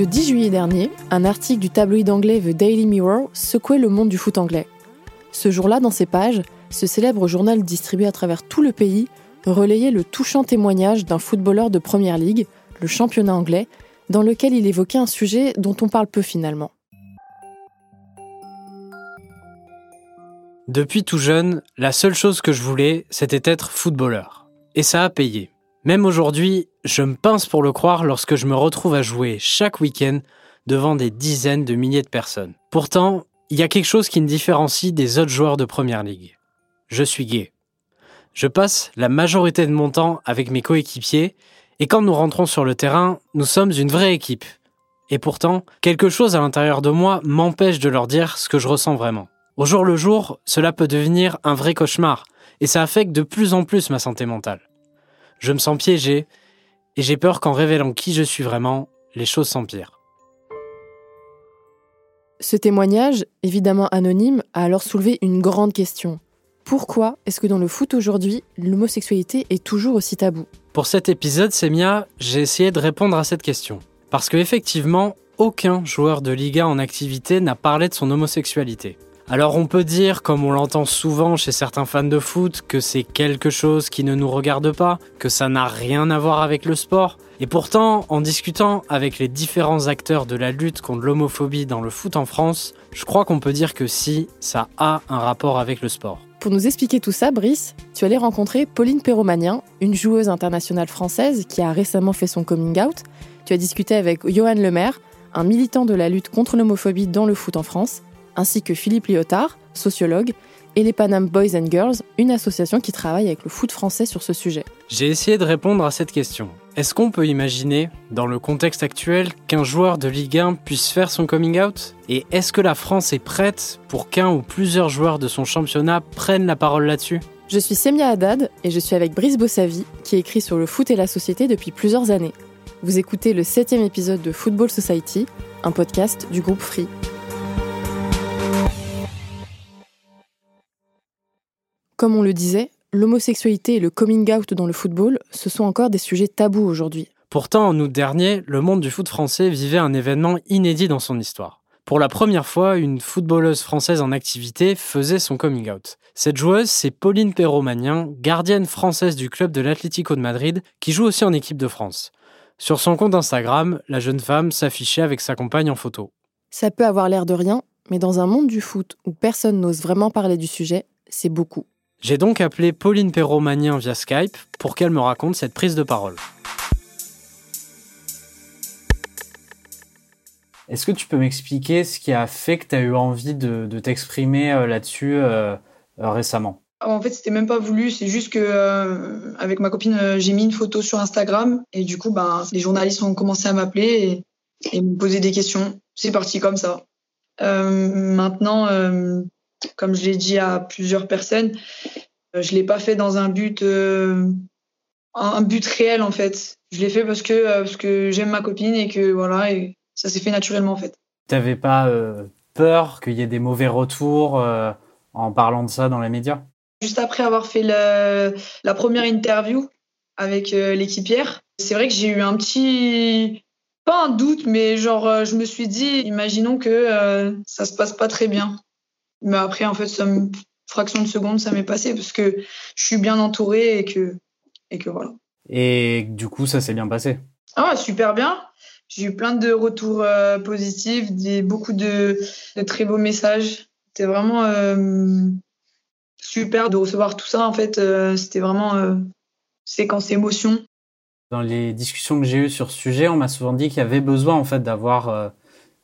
Le 10 juillet dernier, un article du tabloïd anglais The Daily Mirror secouait le monde du foot anglais. Ce jour-là, dans ses pages, ce célèbre journal distribué à travers tout le pays relayait le touchant témoignage d'un footballeur de Première Ligue, le championnat anglais, dans lequel il évoquait un sujet dont on parle peu finalement. Depuis tout jeune, la seule chose que je voulais, c'était être footballeur. Et ça a payé. Même aujourd'hui, je me pince pour le croire lorsque je me retrouve à jouer chaque week-end devant des dizaines de milliers de personnes. Pourtant, il y a quelque chose qui me différencie des autres joueurs de Première Ligue. Je suis gay. Je passe la majorité de mon temps avec mes coéquipiers et quand nous rentrons sur le terrain, nous sommes une vraie équipe. Et pourtant, quelque chose à l'intérieur de moi m'empêche de leur dire ce que je ressens vraiment. Au jour le jour, cela peut devenir un vrai cauchemar et ça affecte de plus en plus ma santé mentale. Je me sens piégé et j'ai peur qu'en révélant qui je suis vraiment, les choses s'empirent. Ce témoignage, évidemment anonyme, a alors soulevé une grande question. Pourquoi est-ce que dans le foot aujourd'hui, l'homosexualité est toujours aussi tabou? Pour cet épisode, Semia, j'ai essayé de répondre à cette question. Parce que effectivement, aucun joueur de Liga en activité n'a parlé de son homosexualité. Alors on peut dire, comme on l'entend souvent chez certains fans de foot, que c'est quelque chose qui ne nous regarde pas, que ça n'a rien à voir avec le sport. Et pourtant, en discutant avec les différents acteurs de la lutte contre l'homophobie dans le foot en France, je crois qu'on peut dire que si, ça a un rapport avec le sport. Pour nous expliquer tout ça, Brice, tu allais rencontrer Pauline Perromanien, une joueuse internationale française qui a récemment fait son coming out. Tu as discuté avec Johan Lemaire, un militant de la lutte contre l'homophobie dans le foot en France, ainsi que Philippe Lyotard, sociologue, et les Panam Boys and Girls, une association qui travaille avec le foot français sur ce sujet. J'ai essayé de répondre à cette question. Est-ce qu'on peut imaginer, dans le contexte actuel, qu'un joueur de Ligue 1 puisse faire son coming out? Et est-ce que la France est prête pour qu'un ou plusieurs joueurs de son championnat prennent la parole là-dessus? Je suis Semia Haddad et je suis avec Brice Bossavi, qui écrit sur le foot et la société depuis plusieurs années. Vous écoutez le septième épisode de Football Society, un podcast du groupe Free. Comme on le disait, l'homosexualité et le coming out dans le football, ce sont encore des sujets tabous aujourd'hui. Pourtant, en août dernier, le monde du foot français vivait un événement inédit dans son histoire. Pour la première fois, une footballeuse française en activité faisait son coming out. Cette joueuse, c'est Pauline Perromanien, gardienne française du club de l'Atlético de Madrid, qui joue aussi en équipe de France. Sur son compte Instagram, la jeune femme s'affichait avec sa compagne en photo. Ça peut avoir l'air de rien, mais dans un monde du foot où personne n'ose vraiment parler du sujet, c'est beaucoup. J'ai donc appelé Pauline Perromanien via Skype pour qu'elle me raconte cette prise de parole. Est-ce que tu peux m'expliquer ce qui a fait que tu as eu envie de, t'exprimer euh, là-dessus euh, euh, récemment? En fait, c'était même pas voulu, c'est juste que avec ma copine, j'ai mis une photo sur Instagram et du coup, ben, les journalistes ont commencé à m'appeler et, et me poser des questions. C'est parti comme ça. maintenant, comme je l'ai dit à plusieurs personnes, euh, je l'ai pas fait dans un but, euh, un but réel en fait. Je l'ai fait parce que euh, parce que j'aime ma copine et que voilà, et ça s'est fait naturellement en fait. T'avais pas peur qu'il y ait des mauvais retours en parlant de ça dans les médias? Juste après avoir fait la première interview avec l'équipière, c'est vrai que j'ai eu un petit pas un doute, mais genre je me suis dit, imaginons que ça se passe pas très bien. Mais après, en fait, ça me, fraction de seconde, ça m'est passé parce que je suis bien entourée et que, et que voilà. Et du coup, ça s'est bien passé Ah, super bien. J'ai eu plein de retours euh, positifs, des, beaucoup de, de, très beaux messages. C'était vraiment euh, super de recevoir tout ça. En fait, euh, c'était vraiment séquence émotion. Dans les discussions que j'ai eues sur ce sujet, on m'a souvent dit qu'il y avait besoin en fait d'avoir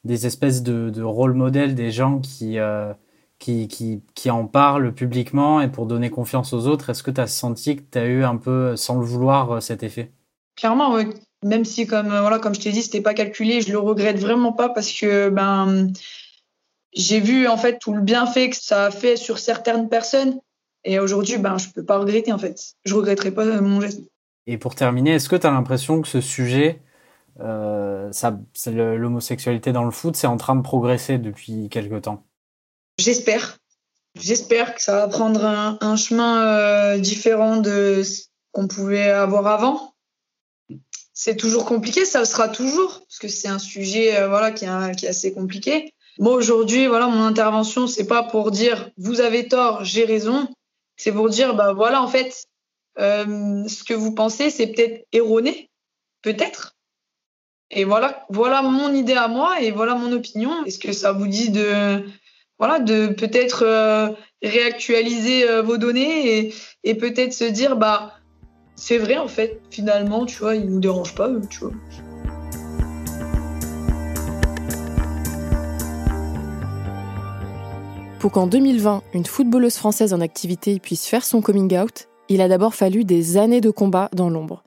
des espèces de, de rôle modèles, des gens qui qui, qui, qui en parle publiquement et pour donner confiance aux autres. Est-ce que tu as senti que tu as eu un peu, sans le vouloir, euh, cet effet? Clairement, oui. Même si, comme, euh, voilà, comme je t'ai dit, c'était pas calculé, je le regrette vraiment pas parce que ben, j'ai vu en fait tout le bienfait que ça a fait sur certaines personnes. Et aujourd'hui, ben, je peux pas regretter en fait. Je regretterai pas mon geste. Et pour terminer, est-ce que tu as l'impression que ce sujet euh, l'homosexualité dans le foot, c'est en train de progresser depuis quelque temps? J'espère. J'espère que ça va prendre un, chemin euh, différent de ce qu'on pouvait avoir avant. C'est toujours compliqué, ça sera toujours, parce que c'est un sujet euh, voilà, qui, est, assez compliqué. Moi, aujourd'hui, voilà, mon intervention, c'est pas pour dire vous avez tort, j'ai raison. C'est pour dire, bah voilà, en fait, euh, ce que vous pensez, c'est peut-être erroné, peut-être. Et voilà, voilà mon idée à moi et voilà mon opinion. Est-ce que ça vous dit de, voilà, de peut-être euh, réactualiser euh, vos données et, peut-être se dire, bah, c'est vrai en fait, finalement, tu vois, ils nous dérangent pas, tu. Pour qu'en 2020, une footballeuse française en activité puisse faire son coming out, il a d'abord fallu des années de combat dans l'ombre.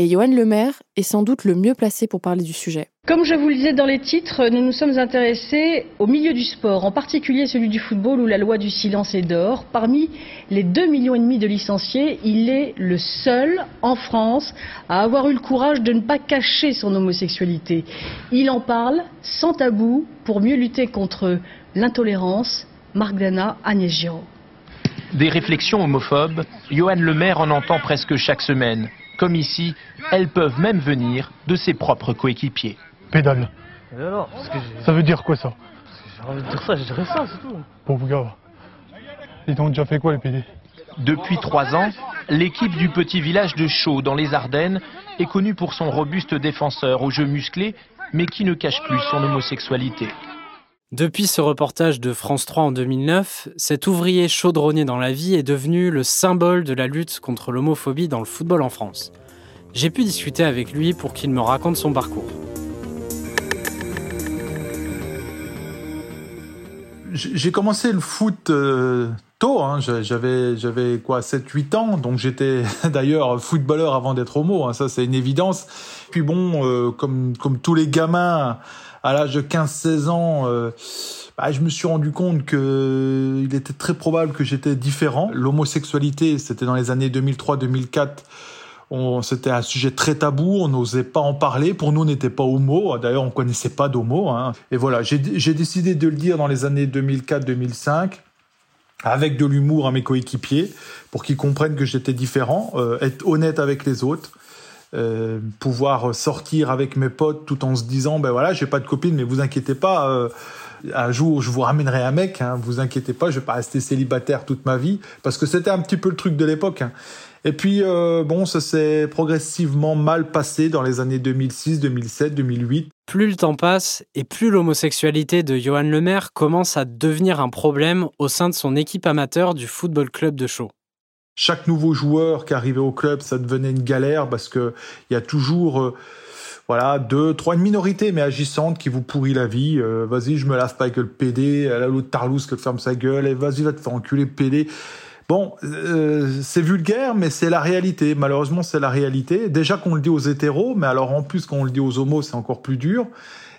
Et Johan Lemaire est sans doute le mieux placé pour parler du sujet. Comme je vous le disais dans les titres, nous nous sommes intéressés au milieu du sport, en particulier celui du football où la loi du silence est d'or. Parmi les 2,5 millions et demi de licenciés, il est le seul en France à avoir eu le courage de ne pas cacher son homosexualité. Il en parle sans tabou pour mieux lutter contre l'intolérance. Marc Dana, Agnès Giraud. Des réflexions homophobes, Johan Lemaire en entend presque chaque semaine. Comme ici, elles peuvent même venir de ses propres coéquipiers. Pédale. ça veut dire quoi ça J'ai envie de dire ça, je dirais ça, c'est tout. Pauvre gars. Ils ont déjà fait quoi les PD Depuis trois ans, l'équipe du petit village de Chaux dans les Ardennes est connue pour son robuste défenseur au jeu musclé, mais qui ne cache plus son homosexualité. Depuis ce reportage de France 3 en 2009, cet ouvrier chaudronnier dans la vie est devenu le symbole de la lutte contre l'homophobie dans le football en France. J'ai pu discuter avec lui pour qu'il me raconte son parcours. J'ai commencé le foot euh, tôt, hein. j'avais j'avais quoi 7 8 ans donc j'étais d'ailleurs footballeur avant d'être homo, hein. ça c'est une évidence. Puis bon euh, comme tous les gamins à l'âge de 15-16 ans, euh, bah, je me suis rendu compte que il était très probable que j'étais différent. L'homosexualité, c'était dans les années 2003-2004. C'était un sujet très tabou, on n'osait pas en parler. Pour nous, on n'était pas homo. D'ailleurs, on connaissait pas d'homo. Hein. Et voilà, j'ai décidé de le dire dans les années 2004-2005 avec de l'humour à mes coéquipiers pour qu'ils comprennent que j'étais différent, euh, être honnête avec les autres. Euh, pouvoir sortir avec mes potes tout en se disant ben voilà j'ai pas de copine mais vous inquiétez pas euh, un jour je vous ramènerai un mec hein, vous inquiétez pas je vais pas rester célibataire toute ma vie. Parce que c'était un petit peu le truc de l'époque hein. et puis euh, bon ça s'est progressivement mal passé dans les années 2006 2007 2008 plus le temps passe et plus l'homosexualité de Johan Lemaire commence à devenir un problème au sein de son équipe amateur du football club de Chaux chaque nouveau joueur qui arrivait au club, ça devenait une galère parce que il y a toujours euh, voilà deux, trois une minorité mais agissante qui vous pourrit la vie. Euh, vas-y, je me lave pas avec le PD. Là, l'autre Tarlouse qui ferme sa gueule. Et vas-y, va te faire enculer PD. Bon, euh, c'est vulgaire, mais c'est la réalité. Malheureusement, c'est la réalité. Déjà qu'on le dit aux hétéros, mais alors en plus, quand on le dit aux homos, c'est encore plus dur.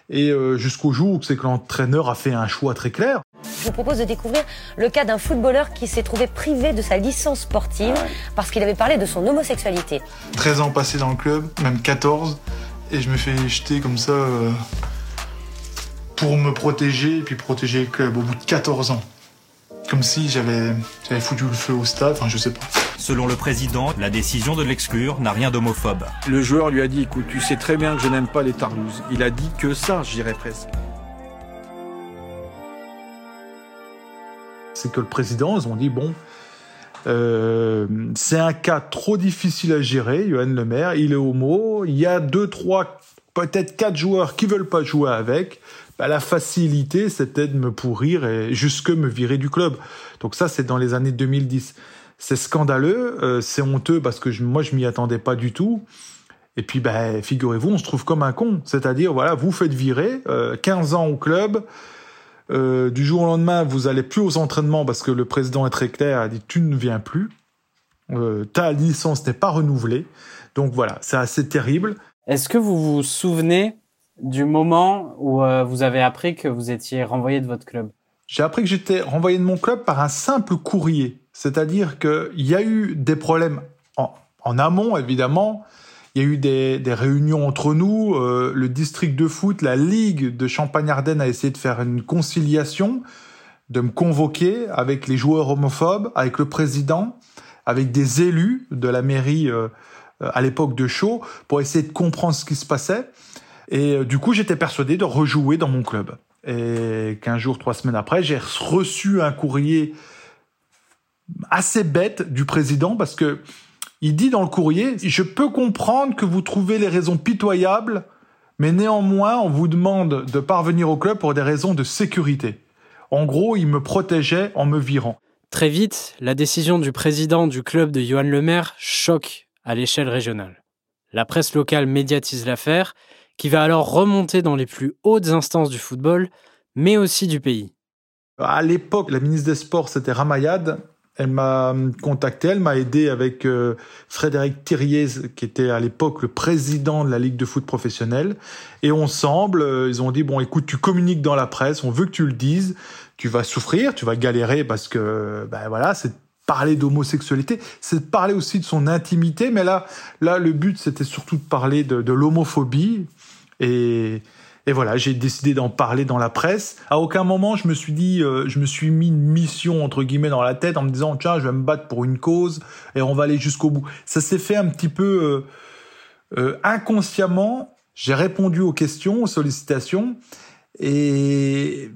Et jusqu'au jour où c'est que l'entraîneur a fait un choix très clair. Je vous propose de découvrir le cas d'un footballeur qui s'est trouvé privé de sa licence sportive parce qu'il avait parlé de son homosexualité. 13 ans passés dans le club, même 14, et je me fais jeter comme ça euh, pour me protéger et puis protéger le club au bout de 14 ans. Comme si j'avais foutu le feu au stade, enfin je sais pas. Selon le président, la décision de l'exclure n'a rien d'homophobe. Le joueur lui a dit écoute, tu sais très bien que je n'aime pas les Tarlouses. Il a dit que ça, je dirais presque. C'est que le président, ils ont dit bon, euh, c'est un cas trop difficile à gérer, Johan Le Maire, il est homo, il y a deux, trois, peut-être quatre joueurs qui veulent pas jouer avec. Bah, la facilité, c'était de me pourrir et jusque me virer du club. Donc ça, c'est dans les années 2010. C'est scandaleux, euh, c'est honteux parce que moi, je m'y attendais pas du tout. Et puis, bah, figurez-vous, on se trouve comme un con. C'est-à-dire, voilà, vous faites virer, euh, 15 ans au club, euh, du jour au lendemain, vous allez plus aux entraînements parce que le président est très clair, a dit tu ne viens plus, euh, ta licence n'est pas renouvelée. Donc voilà, c'est assez terrible. Est-ce que vous vous souvenez du moment où euh, vous avez appris que vous étiez renvoyé de votre club? J'ai appris que j'étais renvoyé de mon club par un simple courrier. C'est-à-dire qu'il y a eu des problèmes en, en amont, évidemment. Il y a eu des, réunions entre nous. Euh, le district de foot, la ligue de Champagne-Ardenne a essayé de faire une conciliation, de me convoquer avec les joueurs homophobes, avec le président, avec des élus de la mairie euh, à l'époque de Chaux, pour essayer de comprendre ce qui se passait. Et euh, du coup, j'étais persuadé de rejouer dans mon club. Et qu'un jour, trois semaines après, j'ai reçu un courrier assez bête du président parce que il dit dans le courrier, je peux comprendre que vous trouvez les raisons pitoyables, mais néanmoins, on vous demande de parvenir au club pour des raisons de sécurité. En gros, il me protégeait en me virant. Très vite, la décision du président du club de Johan Lemaire choque à l'échelle régionale. La presse locale médiatise l'affaire, qui va alors remonter dans les plus hautes instances du football, mais aussi du pays. À l'époque, la ministre des Sports, c'était Ramayad. Elle m'a contacté, elle m'a aidé avec euh, Frédéric Thiriez, qui était à l'époque le président de la Ligue de foot professionnelle. Et ensemble, euh, ils ont dit, bon, écoute, tu communiques dans la presse, on veut que tu le dises, tu vas souffrir, tu vas galérer parce que, ben voilà, c'est parler d'homosexualité, c'est de parler aussi de son intimité, mais là, là, le but, c'était surtout de parler de, de l'homophobie. Et, et voilà, j'ai décidé d'en parler dans la presse. À aucun moment, je me suis dit, euh, je me suis mis une mission entre guillemets dans la tête en me disant tiens, je vais me battre pour une cause et on va aller jusqu'au bout. Ça s'est fait un petit peu euh, euh, inconsciemment. J'ai répondu aux questions, aux sollicitations et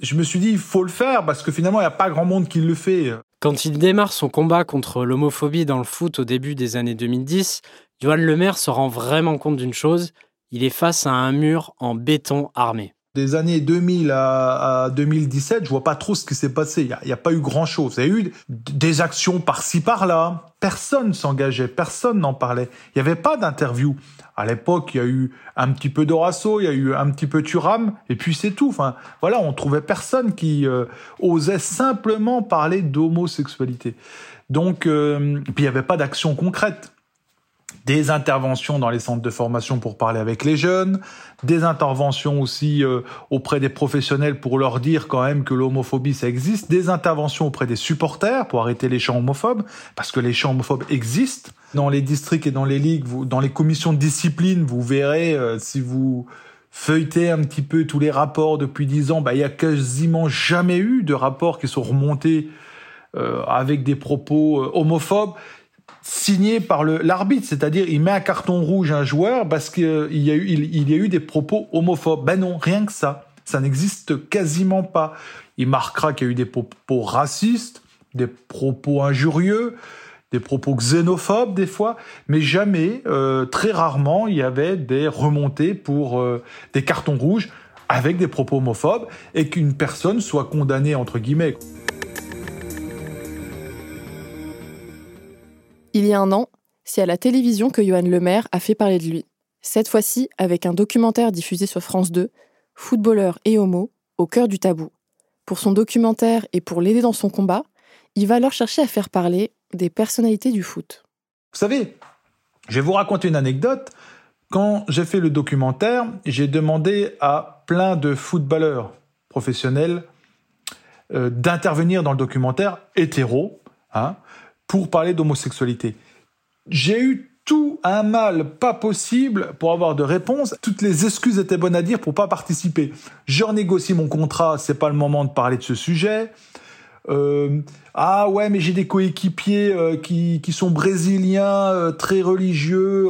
je me suis dit il faut le faire parce que finalement il n'y a pas grand monde qui le fait. Quand il démarre son combat contre l'homophobie dans le foot au début des années 2010, Johan Lemaire se rend vraiment compte d'une chose il est face à un mur en béton armé. Des années 2000 à, 2017, je vois pas trop ce qui s'est passé. Il n'y a, pas eu grand-chose. Il y a eu des actions par-ci par-là. Personne s'engageait, personne n'en parlait. Il n'y avait pas d'interview. À l'époque, il y a eu un petit peu d'Horasso, il y a eu un petit peu Turam, et puis c'est tout. Enfin, voilà, on trouvait personne qui euh, osait simplement parler d'homosexualité. Donc, euh, puis il n'y avait pas d'action concrète des interventions dans les centres de formation pour parler avec les jeunes, des interventions aussi euh, auprès des professionnels pour leur dire quand même que l'homophobie ça existe, des interventions auprès des supporters pour arrêter les chants homophobes parce que les chants homophobes existent. Dans les districts et dans les ligues, vous, dans les commissions de discipline, vous verrez euh, si vous feuilletez un petit peu tous les rapports depuis dix ans, bah il y a quasiment jamais eu de rapports qui sont remontés euh, avec des propos homophobes signé par l'arbitre, c'est-à-dire il met un carton rouge à un joueur parce qu'il y, a eu, il, y a eu des propos homophobes. Ben non, rien que ça. Ça n'existe quasiment pas. Il marquera qu'il y a eu des propos racistes, des propos injurieux, des propos xénophobes des fois, mais jamais, euh, très rarement, il y avait des remontées pour euh, des cartons rouges avec des propos homophobes et qu'une personne soit condamnée entre guillemets. Il y a un an, c'est à la télévision que Johan Lemaire a fait parler de lui. Cette fois-ci avec un documentaire diffusé sur France 2, Footballeur et homo, au cœur du tabou. Pour son documentaire et pour l'aider dans son combat, il va alors chercher à faire parler des personnalités du foot. Vous savez, je vais vous raconter une anecdote. Quand j'ai fait le documentaire, j'ai demandé à plein de footballeurs professionnels euh, d'intervenir dans le documentaire hétéro, hein, pour parler d'homosexualité. J'ai eu tout un mal pas possible pour avoir de réponse. Toutes les excuses étaient bonnes à dire pour pas participer. Je renégocie mon contrat, c'est pas le moment de parler de ce sujet. Euh, ah ouais, mais j'ai des coéquipiers euh, qui, sont brésiliens, euh, très religieux.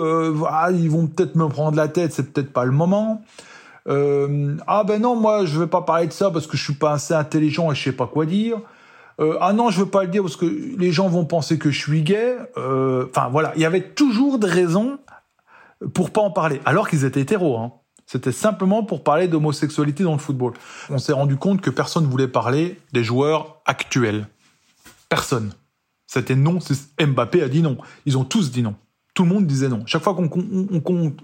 Ah, ils vont peut-être me prendre la tête, c'est peut-être pas le moment. ah ben non, moi je vais pas parler de ça parce que je suis pas assez intelligent et je sais pas quoi dire. Euh, ah non, je veux pas le dire parce que les gens vont penser que je suis gay. Euh, enfin voilà, il y avait toujours des raisons pour pas en parler, alors qu'ils étaient hétéros. Hein. C'était simplement pour parler d'homosexualité dans le football. On s'est rendu compte que personne ne voulait parler des joueurs actuels. Personne. C'était non. Mbappé a dit non. Ils ont tous dit non. Tout le monde disait non. Chaque fois qu'on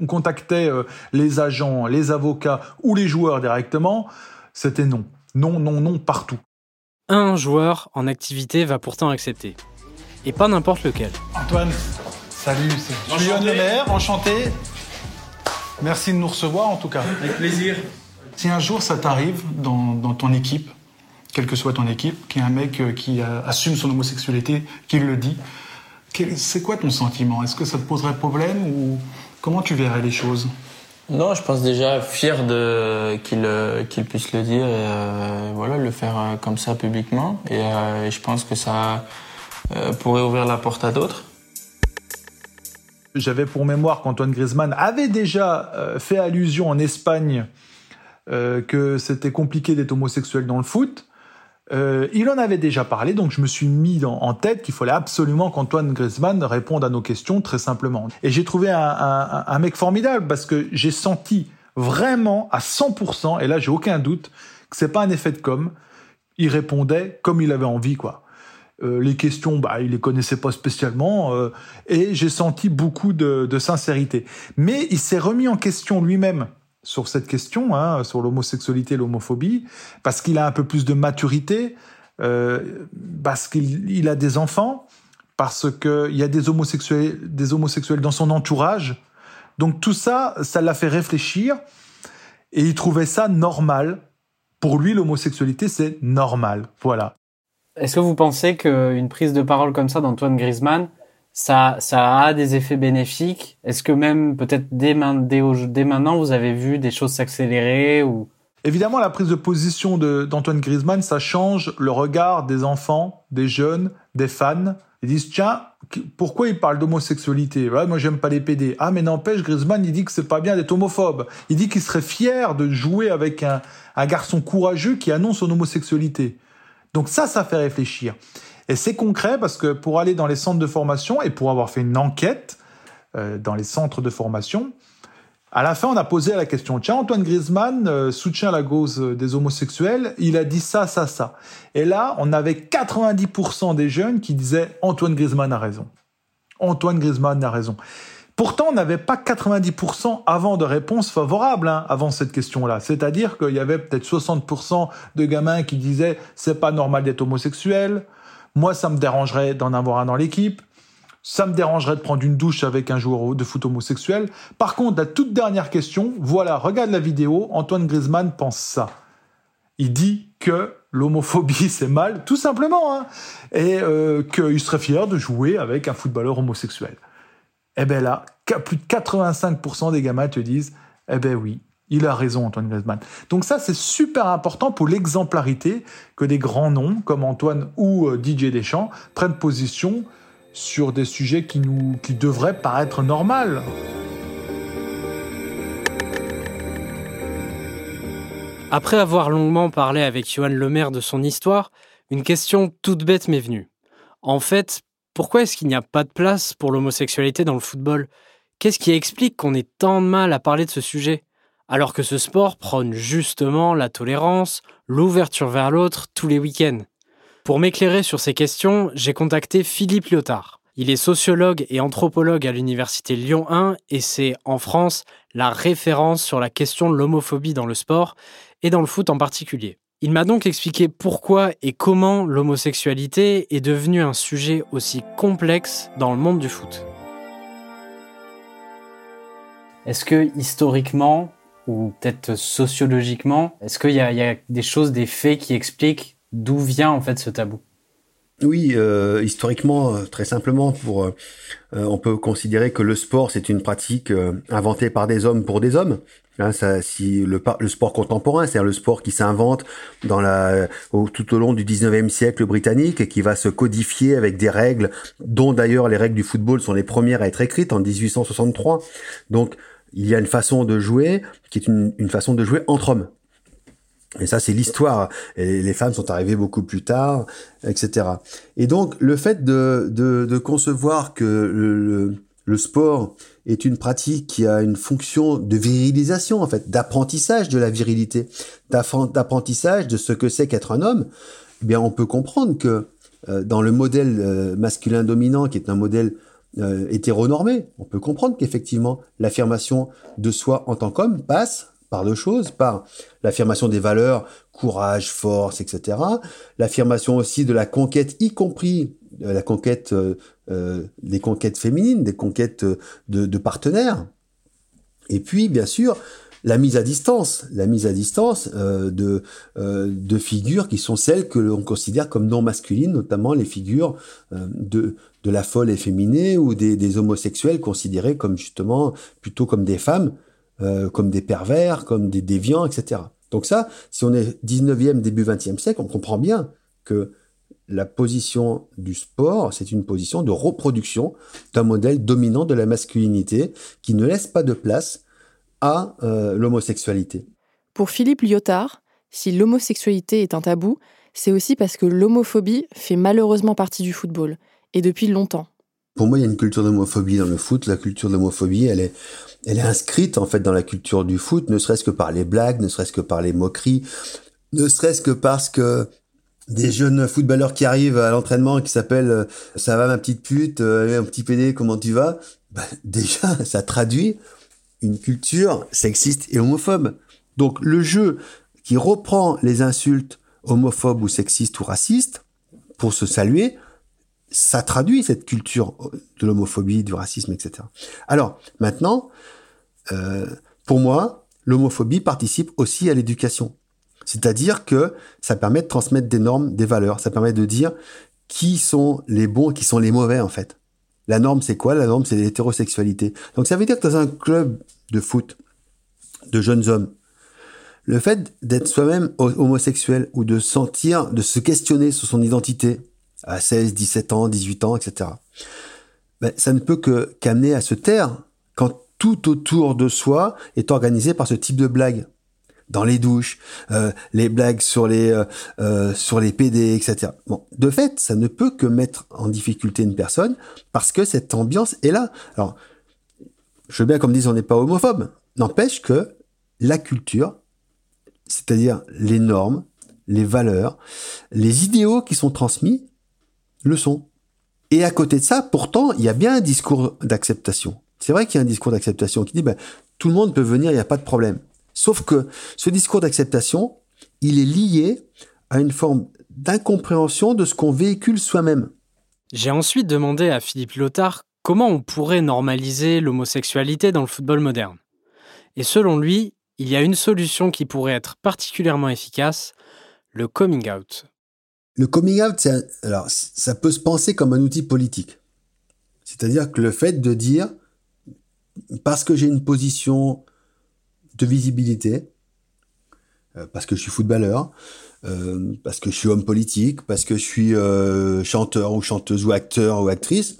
contactait euh, les agents, les avocats ou les joueurs directement, c'était non. Non, non, non, partout un joueur en activité va pourtant accepter. Et pas n'importe lequel. Antoine, salut, c'est Julien Lemaire, enchanté. Merci de nous recevoir en tout cas. Avec plaisir. Si un jour ça t'arrive dans, ton équipe, quelle que soit ton équipe, qu'il y a un mec euh, qui assume son homosexualité, qui le dit, C'est quoi ton sentiment? Est-ce que ça te poserait problème ou comment tu verrais les choses? Non, je pense déjà fier de qu'il euh, puisse le dire euh, voilà le faire euh, comme ça publiquement et, et je pense que ça pourrait ouvrir la porte à d'autres. J'avais pour mémoire qu'Antoine Griezmann avait déjà fait allusion en Espagne que c'était compliqué d'être homosexuel dans le foot. Euh, il en avait déjà parlé, donc je me suis mis en tête qu'il fallait absolument qu'Antoine Griezmann réponde à nos questions très simplement. Et j'ai trouvé un, mec formidable parce que j'ai senti vraiment à 100%, et là j'ai aucun doute, que c'est pas un effet de com. Il répondait comme il avait envie, quoi. Euh, les questions, bah, il les connaissait pas spécialement, euh, et j'ai senti beaucoup de sincérité. Mais il s'est remis en question lui-même sur cette question, hein, sur l'homosexualité et l'homophobie, parce qu'il a un peu plus de maturité, euh, parce qu'il a des enfants, parce qu'il y a des homosexuels, des homosexuels dans son entourage. Donc tout ça, ça l'a fait réfléchir, et il trouvait ça normal. Pour lui, l'homosexualité, c'est normal. Voilà. Est-ce que vous pensez qu'une prise de parole comme ça d'Antoine Griezmann, ça, ça a des effets bénéfiques. Est-ce que même peut-être dès, dès, maintenant vous avez vu des choses s'accélérer ou? Évidemment, la prise de position d'Antoine Griezmann, ça change le regard des enfants, des jeunes, des fans. Ils disent tiens, pourquoi il parle d'homosexualité? Ouais, Moi, j'aime pas les PD. Ah, mais n'empêche, Griezmann, il dit que c'est pas bien d'être homophobe. Il dit qu'il serait fier de jouer avec un, un garçon courageux qui annonce son homosexualité. Donc ça, ça fait réfléchir. Et c'est concret parce que pour aller dans les centres de formation et pour avoir fait une enquête euh, dans les centres de formation, à la fin, on a posé la question, tiens, Antoine Griezmann euh, soutient la cause des homosexuels, il a dit ça, ça, ça. Et là, on avait 90% des jeunes qui disaient, Antoine Griezmann a raison. Antoine Griezmann a raison. Pourtant, on n'avait pas 90% avant de réponses favorables hein, avant cette question-là. C'est-à-dire qu'il y avait peut-être 60% de gamins qui disaient c'est pas normal d'être homosexuel, moi, ça me dérangerait d'en avoir un dans l'équipe. Ça me dérangerait de prendre une douche avec un joueur de foot homosexuel. Par contre, la toute dernière question, voilà, regarde la vidéo, Antoine Griezmann pense ça. Il dit que l'homophobie c'est mal, tout simplement, hein, et euh, qu'il serait fier de jouer avec un footballeur homosexuel. Eh ben là, plus de 85% des gamins te disent, eh ben oui, il a raison, Antoine Griezmann. Donc ça, c'est super important pour l'exemplarité que des grands noms comme Antoine ou euh, Didier Deschamps prennent position sur des sujets qui, nous, qui devraient paraître normaux. Après avoir longuement parlé avec Johan Lemaire de son histoire, une question toute bête m'est venue. En fait, pourquoi est-ce qu'il n'y a pas de place pour l'homosexualité dans le football? Qu'est-ce qui explique qu'on ait tant de mal à parler de ce sujet? Alors que ce sport prône justement la tolérance, l'ouverture vers l'autre tous les week-ends. Pour m'éclairer sur ces questions, j'ai contacté Philippe Lyotard. Il est sociologue et anthropologue à l'université Lyon 1 et c'est en France la référence sur la question de l'homophobie dans le sport et dans le foot en particulier. Il m'a donc expliqué pourquoi et comment l'homosexualité est devenue un sujet aussi complexe dans le monde du foot. Est-ce que historiquement, ou peut-être sociologiquement, est-ce qu'il y, a des choses, des faits qui expliquent d'où vient en fait ce tabou? Oui, euh, historiquement, euh, très simplement, pour, euh, on peut considérer que le sport c'est une pratique inventée par des hommes pour des hommes. Hein, ça, si le, le sport contemporain, c'est-à-dire le sport qui s'invente dans la, tout au long du 19e siècle britannique et qui va se codifier avec des règles, dont d'ailleurs les règles du football sont les premières à être écrites en 1863. Donc il y a une façon de jouer qui est une, façon de jouer entre hommes. Et ça, c'est l'histoire. Et les femmes sont arrivées beaucoup plus tard, etc. Et donc, le fait de, de, concevoir que le, le, sport est une pratique qui a une fonction de virilisation, en fait, d'apprentissage de la virilité, d'apprentissage de ce que c'est qu'être un homme, eh bien, on peut comprendre que euh, dans le modèle euh, masculin dominant, qui est un modèle euh, hétéronormé, on peut comprendre qu'effectivement l'affirmation de soi en tant qu'homme passe par deux choses, par l'affirmation des valeurs, courage, force, etc. L'affirmation aussi de la conquête, y compris euh, la conquête, euh, euh, des conquêtes féminines, des conquêtes de, de, partenaires. Et puis, bien sûr, la mise à distance, la mise à distance euh, de, euh, de figures qui sont celles que l'on considère comme non masculines, notamment les figures euh, de, de la folle efféminée ou des, des, homosexuels considérés comme justement plutôt comme des femmes, euh, comme des pervers, comme des déviants, etc. Donc ça, si on est 19e, début 20e siècle, on comprend bien que la position du sport, c'est une position de reproduction d'un modèle dominant de la masculinité qui ne laisse pas de place à euh, l'homosexualité. Pour Philippe Lyotard, si l'homosexualité est un tabou, c'est aussi parce que l'homophobie fait malheureusement partie du football, et depuis longtemps. Pour moi, il y a une culture d'homophobie dans le foot. La culture d'homophobie, elle est, elle est inscrite en fait dans la culture du foot, ne serait-ce que par les blagues, ne serait-ce que par les moqueries, ne serait-ce que parce que des jeunes footballeurs qui arrivent à l'entraînement qui s'appellent euh, ça va ma petite pute, euh, un petit PD, comment tu vas? Bah, Déjà, ça traduit une culture sexiste et homophobe. Donc le jeu qui reprend les insultes homophobes ou sexistes ou racistes pour se saluer, ça traduit cette culture de l'homophobie, du racisme, etc. Alors maintenant, euh, pour moi, l'homophobie participe aussi à l'éducation. C'est-à-dire que ça permet de transmettre des normes, des valeurs. Ça permet de dire qui sont les bons qui sont les mauvais, en fait. La norme, c'est quoi? La norme, c'est l'hétérosexualité. Donc ça veut dire que dans un club de foot, de jeunes hommes, le fait d'être soi-même homosexuel ou de sentir, de se questionner sur son identité à 16, 17 ans, 18 ans, etc., ben, ça ne peut que qu'amener à se taire quand tout autour de soi est organisé par ce type de blague dans les douches, euh, les blagues sur les euh, euh, sur les PD, etc. Bon, de fait, ça ne peut que mettre en difficulté une personne parce que cette ambiance est là. Alors, je veux bien comme disent on n'est pas homophobe, n'empêche que la culture, c'est-à-dire les normes, les valeurs, les idéaux qui sont transmis, le sont. Et à côté de ça, pourtant, il y a bien un discours d'acceptation. C'est vrai qu'il y a un discours d'acceptation qui dit ben, tout le monde peut venir, il n'y a pas de problème. Sauf que ce discours d'acceptation, il est lié à une forme d'incompréhension de ce qu'on véhicule soi-même. J'ai ensuite demandé à Philippe Lothar comment on pourrait normaliser l'homosexualité dans le football moderne. Et selon lui, il y a une solution qui pourrait être particulièrement efficace, le coming out. Le coming out, alors, ça peut se penser comme un outil politique. C'est-à-dire que le fait de dire, parce que j'ai une position de visibilité, euh, parce que je suis footballeur, euh, parce que je suis homme politique, parce que je suis euh, chanteur ou chanteuse ou acteur ou actrice,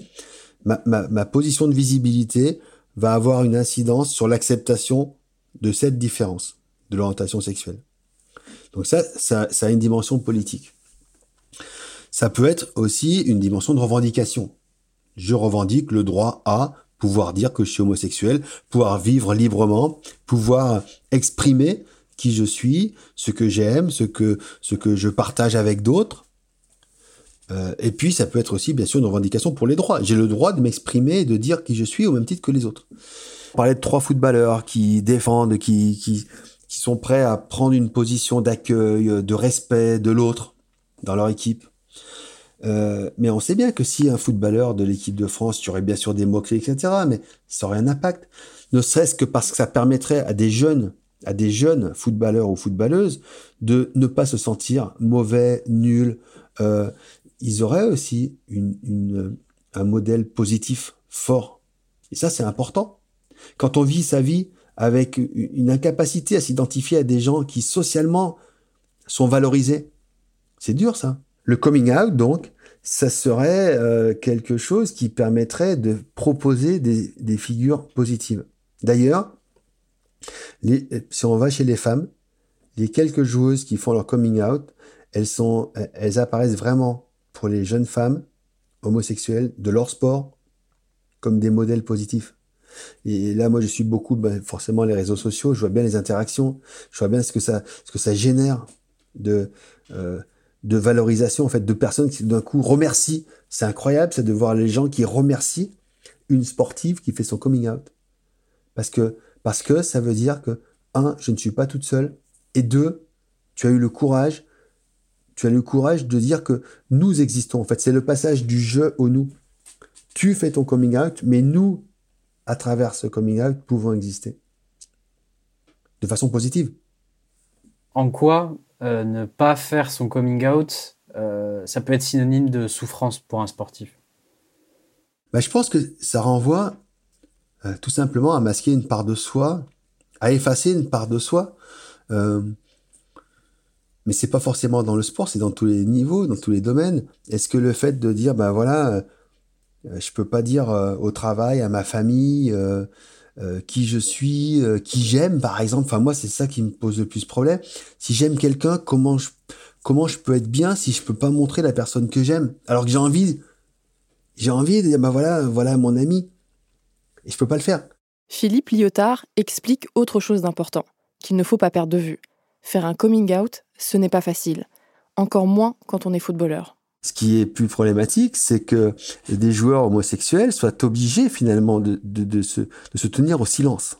ma, position de visibilité va avoir une incidence sur l'acceptation de cette différence de l'orientation sexuelle. Donc ça, ça a une dimension politique. Ça peut être aussi une dimension de revendication. Je revendique le droit à pouvoir dire que je suis homosexuel, pouvoir vivre librement, pouvoir exprimer qui je suis, ce que j'aime, ce que, ce que je partage avec d'autres. Euh, et puis, ça peut être aussi, bien sûr, une revendication pour les droits. J'ai le droit de m'exprimer et de dire qui je suis au même titre que les autres. On parlait de trois footballeurs qui défendent, qui, qui, qui sont prêts à prendre une position d'accueil, de respect de l'autre dans leur équipe. Euh, mais on sait bien que si un footballeur de l'équipe de France, tu aurais bien sûr des moqueries, etc., mais ça aurait un impact. Ne serait-ce que parce que ça permettrait à des jeunes, à des jeunes footballeurs ou footballeuses de ne pas se sentir mauvais, nuls. Euh, ils auraient aussi une, une, un modèle positif fort. Et ça, c'est important. Quand on vit sa vie avec une incapacité à s'identifier à des gens qui socialement sont valorisés, c'est dur ça. Le coming out, donc, ça serait euh, quelque chose qui permettrait de proposer des, des figures positives. D'ailleurs, si on va chez les femmes, les quelques joueuses qui font leur coming out, elles, sont, elles apparaissent vraiment pour les jeunes femmes homosexuelles de leur sport comme des modèles positifs. Et là, moi, je suis beaucoup, ben, forcément, les réseaux sociaux. Je vois bien les interactions. Je vois bien ce que ça, ce que ça génère de, euh, de valorisation en fait de personnes qui d'un coup remercient. C'est incroyable, c'est de voir les gens qui remercient une sportive qui fait son coming out. Parce que parce que ça veut dire que un, je ne suis pas toute seule et deux, tu as eu le courage tu as le courage de dire que nous existons. En fait, c'est le passage du je au nous. Tu fais ton coming out, mais nous, à travers ce coming out, pouvons exister. de façon positive. En quoi euh, ne pas faire son coming out, euh, ça peut être synonyme de souffrance pour un sportif bah, Je pense que ça renvoie euh, tout simplement à masquer une part de soi, à effacer une part de soi. Mais c'est pas forcément dans le sport, c'est dans tous les niveaux, dans tous les domaines. Est-ce que le fait de dire, ben voilà, je peux pas dire au travail, à ma famille, qui je suis, qui j'aime, par exemple. Enfin moi, c'est ça qui me pose le plus problème. Si j'aime quelqu'un, comment je comment je peux être bien si je peux pas montrer la personne que j'aime? Alors que j'ai envie j'ai envie de dire bah voilà voilà mon ami et je peux pas le faire. Philippe Lyotard explique autre chose d'important qu'il ne faut pas perdre de vue. Faire un coming out, ce n'est pas facile, encore moins quand on est footballeur. Ce qui est plus problématique, c'est que des joueurs homosexuels soient obligés finalement de, se tenir au silence,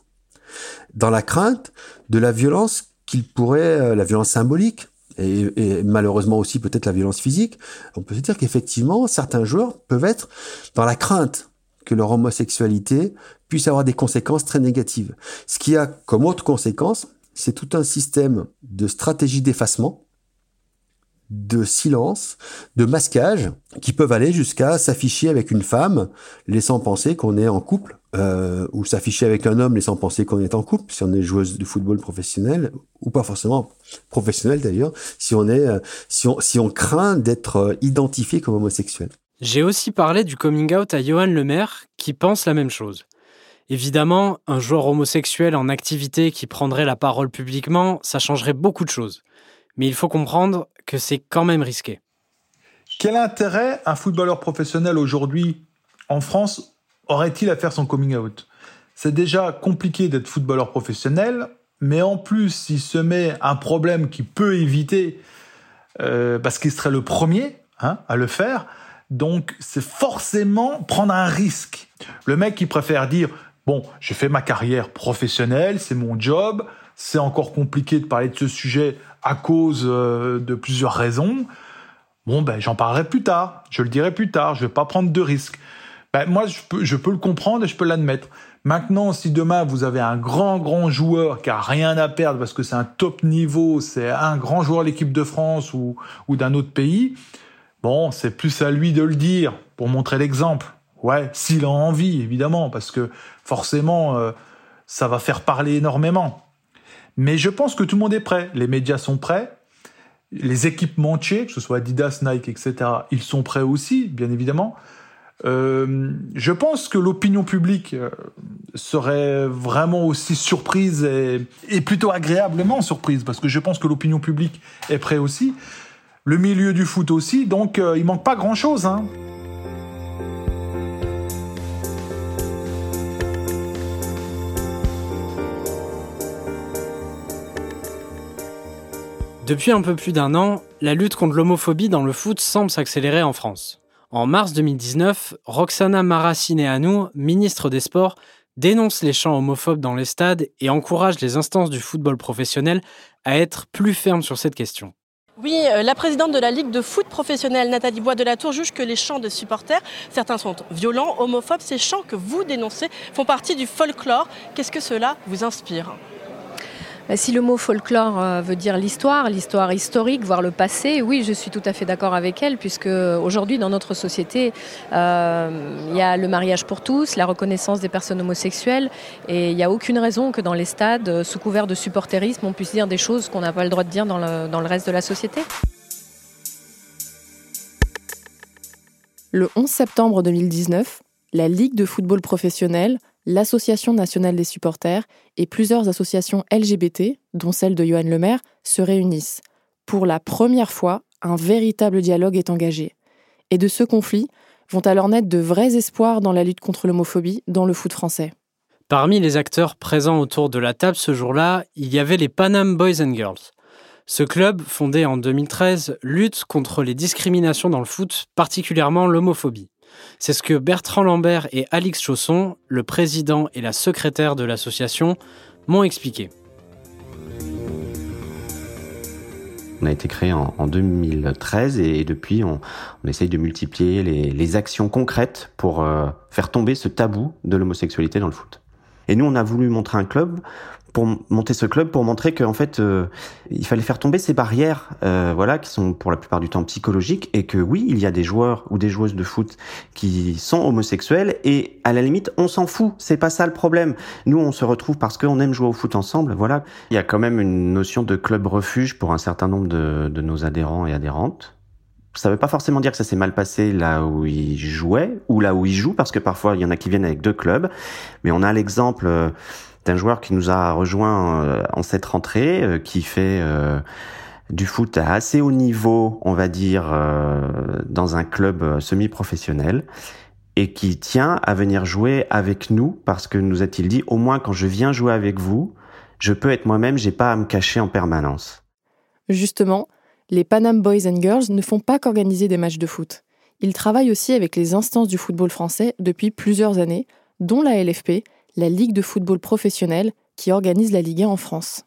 dans la crainte de la violence qu'ils pourraient, euh, la violence symbolique, et, malheureusement aussi peut-être la violence physique, on peut se dire qu'effectivement, certains joueurs peuvent être dans la crainte que leur homosexualité puisse avoir des conséquences très négatives. Ce qui a comme autre conséquence, c'est tout un système de stratégie d'effacement de silence, de masquage, qui peuvent aller jusqu'à s'afficher avec une femme, laissant penser qu'on est en couple, euh, ou s'afficher avec un homme, laissant penser qu'on est en couple, si on est joueuse de football professionnel, ou pas forcément professionnel d'ailleurs, si on est, euh, si on, si on craint d'être euh, identifié comme homosexuel. J'ai aussi parlé du coming out à Johan Lemaire, qui pense la même chose. Évidemment, un joueur homosexuel en activité qui prendrait la parole publiquement, ça changerait beaucoup de choses. Mais il faut comprendre que c'est quand même risqué. Quel intérêt un footballeur professionnel aujourd'hui en France aurait-il à faire son coming out? C'est déjà compliqué d'être footballeur professionnel, mais en plus, il se met un problème qu'il peut éviter euh, parce qu'il serait le premier hein, à le faire. Donc, c'est forcément prendre un risque. Le mec qui préfère dire bon, j'ai fait ma carrière professionnelle, c'est mon job, c'est encore compliqué de parler de ce sujet à cause euh, de plusieurs raisons. Bon, ben, j'en parlerai plus tard. Je le dirai plus tard. Je vais pas prendre de risques. Ben, moi, je peux, le comprendre et je peux l'admettre. Maintenant, si demain vous avez un grand, grand joueur qui a rien à perdre parce que c'est un top niveau, c'est un grand joueur de l'équipe de France ou, ou d'un autre pays, bon, c'est plus à lui de le dire pour montrer l'exemple. Ouais, s'il a envie, évidemment, parce que forcément, euh, ça va faire parler énormément. Mais je pense que tout le monde est prêt. Les médias sont prêts. Les équipementiers, que ce soit Adidas, Nike, etc., ils sont prêts aussi, bien évidemment. Euh, je pense que l'opinion publique euh, serait vraiment aussi surprise et, plutôt agréablement surprise, parce que je pense que l'opinion publique est prêt aussi. Le milieu du foot aussi, donc euh, il manque pas grand-chose. Hein. Depuis un peu plus d'un an, la lutte contre l'homophobie dans le foot semble s'accélérer en France. En mars 2019, Roxana Maracineanu, ministre des Sports, dénonce les chants homophobes dans les stades et encourage les instances du football professionnel à être plus fermes sur cette question. Oui, euh, la présidente de la Ligue de foot professionnelle, Nathalie Bois de la Tour, juge que les chants de supporters, certains sont violents, homophobes. Ces chants que vous dénoncez font partie du folklore. Qu'est-ce que cela vous inspire? Si le mot folklore euh, veut dire l'histoire, l'histoire historique, voire le passé, oui, je suis tout à fait d'accord avec elle, puisque aujourd'hui, dans notre société, euh, il y a le mariage pour tous, la reconnaissance des personnes homosexuelles, et il n'y a aucune raison que dans les stades, euh, sous couvert de supporterisme, on puisse dire des choses qu'on n'a pas le droit de dire dans le, dans le reste de la société. Le 11 septembre 2019, la Ligue de football professionnel l'Association nationale des supporters et plusieurs associations LGBT, dont celle de Johan Lemaire, se réunissent. Pour la première fois, un véritable dialogue est engagé. Et de ce conflit vont alors naître de vrais espoirs dans la lutte contre l'homophobie dans le foot français. Parmi les acteurs présents autour de la table ce jour-là, il y avait les Panam Boys and Girls. Ce club, fondé en 2013, lutte contre les discriminations dans le foot, particulièrement l'homophobie. C'est ce que Bertrand Lambert et Alix Chausson, le président et la secrétaire de l'association, m'ont expliqué. On a été créé en, 2013 et, depuis on, essaye de multiplier les, actions concrètes pour euh, faire tomber ce tabou de l'homosexualité dans le foot. Et nous, on a voulu montrer un club pour monter ce club pour montrer qu'en fait euh, il fallait faire tomber ces barrières euh, voilà qui sont pour la plupart du temps psychologiques et que oui il y a des joueurs ou des joueuses de foot qui sont homosexuels et à la limite on s'en fout. C'est pas ça le problème. Nous on se retrouve parce qu'on aime jouer au foot ensemble voilà. Il y a quand même une notion de club refuge pour un certain nombre de, de nos adhérents et adhérentes. Ça veut pas forcément dire que ça s'est mal passé là où ils jouaient ou là où ils jouent parce que parfois il y en a qui viennent avec deux clubs. Mais on a l'exemple euh, d'un joueur qui nous a rejoint euh, en cette rentrée, euh, qui fait euh, du foot à assez haut niveau, on va dire, dans un club semi-professionnel et qui tient à venir jouer avec nous parce que nous a-t-il dit au moins quand je viens jouer avec vous, je peux être moi-même, j'ai pas à me cacher en permanence. Justement, les Panam Boys and Girls ne font pas qu'organiser des matchs de foot. Ils travaillent aussi avec les instances du football français depuis plusieurs années, dont la LFP, la Ligue de football professionnel qui organise la Ligue 1 en France.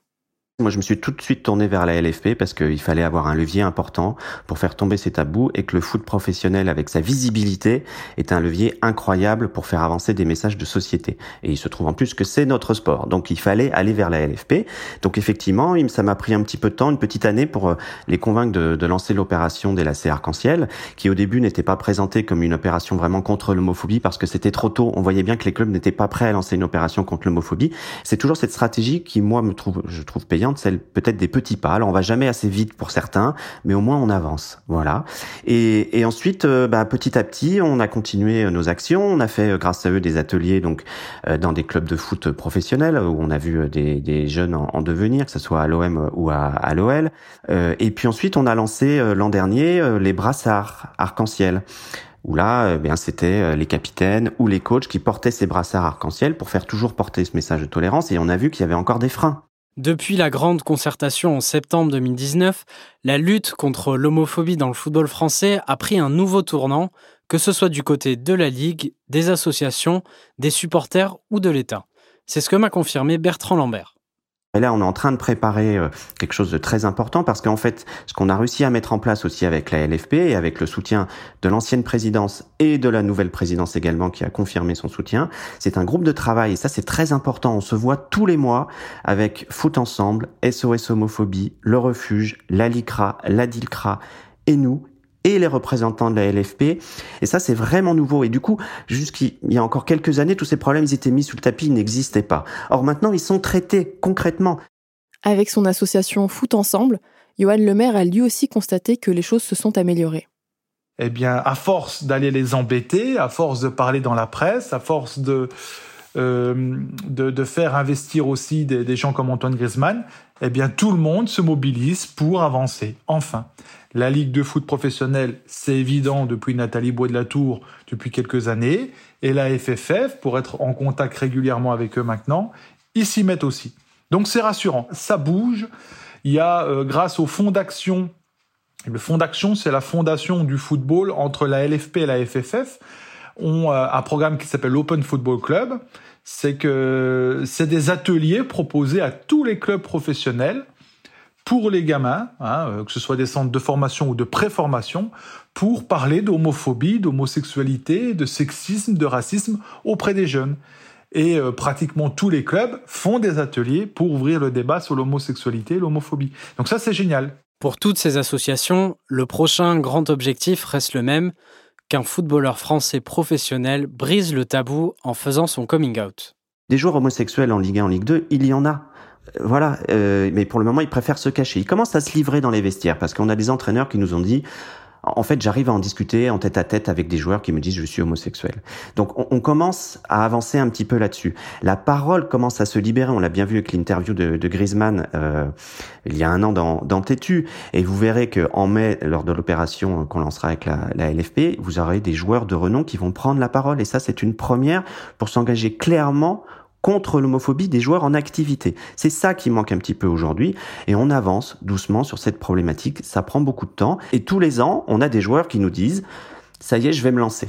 Moi, je me suis tout de suite tourné vers la LFP parce qu'il fallait avoir un levier important pour faire tomber ces tabous et que le foot professionnel, avec sa visibilité, est un levier incroyable pour faire avancer des messages de société. Et il se trouve en plus que c'est notre sport. Donc, il fallait aller vers la LFP. Donc, effectivement, ça m'a pris un petit peu de temps, une petite année pour euh, les convaincre de, lancer l'opération des lacets arc-en-ciel, qui au début n'était pas présentée comme une opération vraiment contre l'homophobie parce que c'était trop tôt. On voyait bien que les clubs n'étaient pas prêts à lancer une opération contre l'homophobie. C'est toujours cette stratégie qui, moi, me trouve, je trouve payante celle peut-être des petits pas. Alors on va jamais assez vite pour certains, mais au moins on avance. Voilà. Et, ensuite, euh, bah, petit à petit, on a continué euh, nos actions. On a fait, euh, grâce à eux, des ateliers donc dans des clubs de foot professionnels où on a vu des, des jeunes en, devenir, que ce soit à l'OM ou à, à l'OL. et puis ensuite, on a lancé l'an dernier les brassards arc-en-ciel où là, bien c'était les capitaines ou les coachs qui portaient ces brassards arc-en-ciel pour faire toujours porter ce message de tolérance. Et on a vu qu'il y avait encore des freins. Depuis la grande concertation en septembre 2019, la lutte contre l'homophobie dans le football français a pris un nouveau tournant, que ce soit du côté de la Ligue, des associations, des supporters ou de l'État. C'est ce que m'a confirmé Bertrand Lambert. Et là, on est en train de préparer euh, quelque chose de très important parce qu'en fait, ce qu'on a réussi à mettre en place aussi avec la LFP et avec le soutien de l'ancienne présidence et de la nouvelle présidence également qui a confirmé son soutien, c'est un groupe de travail et ça c'est très important. On se voit tous les mois avec Foot Ensemble, SOS Homophobie, Le Refuge, la LICRA, la DILCRA et nous et les représentants de la LFP. Et ça, c'est vraiment nouveau. Et du coup, jusqu'il y a encore quelques années, tous ces problèmes, ils étaient mis sous le tapis, ils n'existaient pas. Or, maintenant, ils sont traités concrètement. Avec son association Foot Ensemble, Johan Lemaire a lui aussi constaté que les choses se sont améliorées. Eh bien, à force d'aller les embêter, à force de parler dans la presse, à force de, euh, de, faire investir aussi des, gens comme Antoine Griezmann, eh bien, tout le monde se mobilise pour avancer. Enfin, la Ligue de foot professionnelle, c'est évident depuis Nathalie Bois de la Tour depuis quelques années. Et la FFF, pour être en contact régulièrement avec eux maintenant, ils s'y mettent aussi. Donc c'est rassurant. Ça bouge. Il y a, euh, grâce au fonds d'action, le fonds d'action, c'est la fondation du football entre la LFP et la FFF, ont euh, un programme qui s'appelle l'Open Football Club. C'est que c'est des ateliers proposés à tous les clubs professionnels pour les gamins, hein, euh, que ce soit des centres de formation ou de préformation, pour parler d'homophobie, d'homosexualité, de sexisme, de racisme auprès des jeunes. Et euh, pratiquement tous les clubs font des ateliers pour ouvrir le débat sur l'homosexualité et l'homophobie. Donc ça, c'est génial. Pour toutes ces associations, le prochain grand objectif reste le même, qu'un footballeur français professionnel brise le tabou en faisant son coming out. Des joueurs homosexuels en Ligue 1, en Ligue 2, il y en a voilà, euh, mais pour le moment, ils préfèrent se cacher. Ils commencent à se livrer dans les vestiaires parce qu'on a des entraîneurs qui nous ont dit en fait, j'arrive à en discuter en tête à tête avec des joueurs qui me disent je suis homosexuel. Donc, on, commence à avancer un petit peu là-dessus. La parole commence à se libérer. On l'a bien vu avec l'interview de, de Griezmann euh, il y a un an dans, dans Tétu. Et vous verrez que en mai, lors de l'opération qu'on lancera avec la, la LFP, vous aurez des joueurs de renom qui vont prendre la parole. Et ça, c'est une première pour s'engager clairement contre l'homophobie des joueurs en activité. C'est ça qui manque un petit peu aujourd'hui et on avance doucement sur cette problématique. Ça prend beaucoup de temps et tous les ans, on a des joueurs qui nous disent ça y est, je vais me lancer.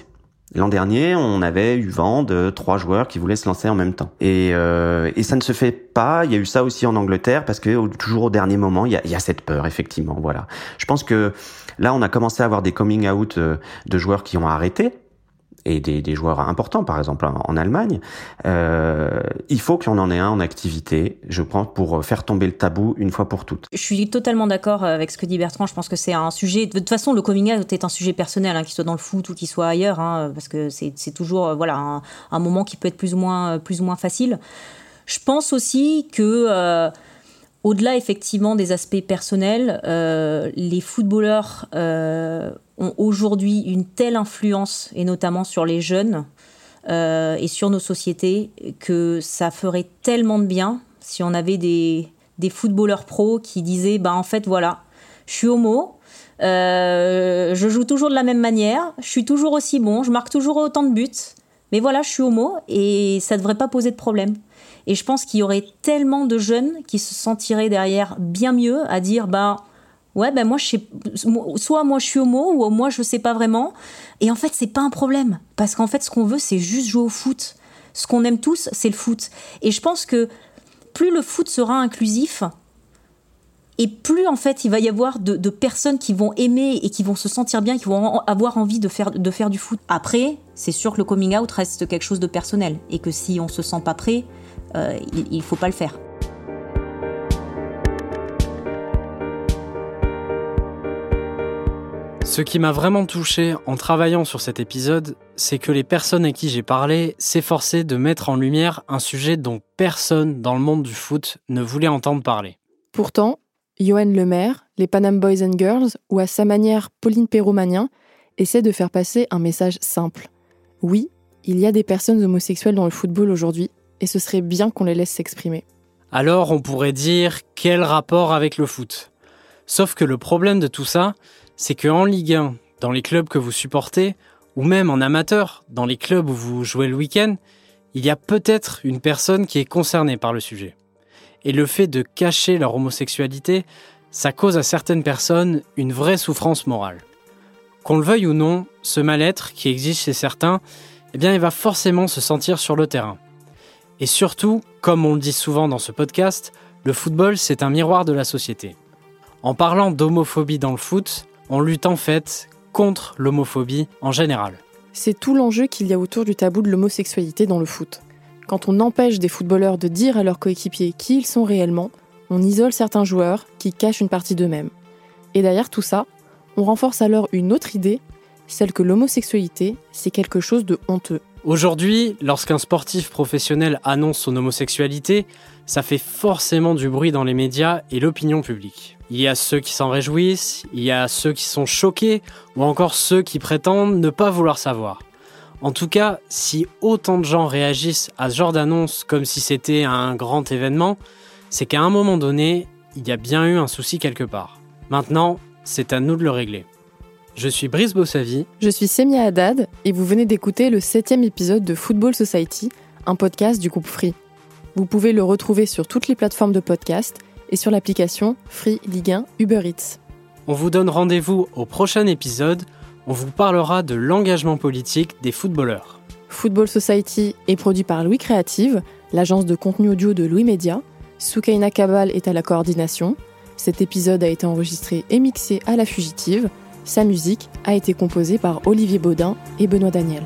L'an dernier, on avait eu vent de trois joueurs qui voulaient se lancer en même temps. Et, euh, et ça ne se fait pas. Il y a eu ça aussi en Angleterre parce que toujours au dernier moment, il y a, il y a cette peur, effectivement. Voilà. Je pense que là, on a commencé à avoir des coming out euh, de joueurs qui ont arrêté et des, joueurs importants, par exemple en, en Allemagne, euh, il faut qu'on en ait un en activité, je pense, pour faire tomber le tabou une fois pour toutes. Je suis totalement d'accord avec ce que dit Bertrand. Je pense que c'est un sujet. De toute façon, le coming out est un sujet personnel, hein, qu'il soit dans le foot ou qu'il soit ailleurs, hein, parce que c'est toujours euh, voilà un, moment qui peut être plus ou moins plus ou moins facile. Je pense aussi que euh, au-delà effectivement des aspects personnels, euh, les footballeurs euh, ont aujourd'hui une telle influence, et notamment sur les jeunes euh, et sur nos sociétés, que ça ferait tellement de bien si on avait des, footballeurs pros qui disaient bah, en fait, voilà, je suis homo. Je joue toujours de la même manière, je suis toujours aussi bon, je marque toujours autant de buts, mais voilà, je suis homo et ça ne devrait pas poser de problème. Et je pense qu'il y aurait tellement de jeunes qui se sentiraient derrière bien mieux à dire bah ouais ben moi je sais soit moi je suis homo ou moi je sais pas vraiment. Et en fait c'est pas un problème parce qu'en fait ce qu'on veut c'est juste jouer au foot. Ce qu'on aime tous c'est le foot. Et je pense que plus le foot sera inclusif, et plus en fait il va y avoir de, de, personnes qui vont aimer et qui vont se sentir bien, qui vont avoir envie de faire, de faire du foot. Après, c'est sûr que le coming out reste quelque chose de personnel et que si on se sent pas prêt, euh, il ne faut pas le faire. Ce qui m'a vraiment touché en travaillant sur cet épisode, c'est que les personnes à qui j'ai parlé s'efforçaient de mettre en lumière un sujet dont personne dans le monde du foot ne voulait entendre parler. Pourtant, Johan Lemaire, les Panam Boys and Girls ou à sa manière Pauline Perromanien essaient de faire passer un message simple. Oui, il y a des personnes homosexuelles dans le football aujourd'hui et ce serait bien qu'on les laisse s'exprimer. Alors on pourrait dire quel rapport avec le foot? Sauf que le problème de tout ça, c'est qu'en Ligue 1, dans les clubs que vous supportez, ou même en amateur, dans les clubs où vous jouez le week-end, il y a peut-être une personne qui est concernée par le sujet. Et le fait de cacher leur homosexualité, ça cause à certaines personnes une vraie souffrance morale. Qu'on le veuille ou non, ce mal-être qui existe chez certains, eh bien il va forcément se sentir sur le terrain. Et surtout, comme on le dit souvent dans ce podcast, le football, c'est un miroir de la société. En parlant d'homophobie dans le foot, on lutte en fait contre l'homophobie en général. C'est tout l'enjeu qu'il y a autour du tabou de l'homosexualité dans le foot. Quand on empêche des footballeurs de dire à leurs coéquipiers qui ils sont réellement, on isole certains joueurs qui cachent une partie d'eux-mêmes. Et derrière tout ça, on renforce alors une autre idée, celle que l'homosexualité, c'est quelque chose de honteux. Aujourd'hui, lorsqu'un sportif professionnel annonce son homosexualité, ça fait forcément du bruit dans les médias et l'opinion publique. Il y a ceux qui s'en réjouissent, il y a ceux qui sont choqués, ou encore ceux qui prétendent ne pas vouloir savoir. En tout cas, si autant de gens réagissent à ce genre d'annonce comme si c'était un grand événement, c'est qu'à un moment donné, il y a bien eu un souci quelque part. Maintenant, c'est à nous de le régler. Je suis Brice Bossavi. Je suis Semia Haddad et vous venez d'écouter le septième épisode de Football Society, un podcast du groupe Free. Vous pouvez le retrouver sur toutes les plateformes de podcast et sur l'application Free Ligue 1 Uber Eats. On vous donne rendez-vous au prochain épisode. On vous parlera de l'engagement politique des footballeurs. Football Society est produit par Louis Créative, l'agence de contenu audio de Louis Média. Soukaina Kabal est à la coordination. Cet épisode a été enregistré et mixé à la fugitive. Sa musique a été composée par Olivier Baudin et Benoît Daniel.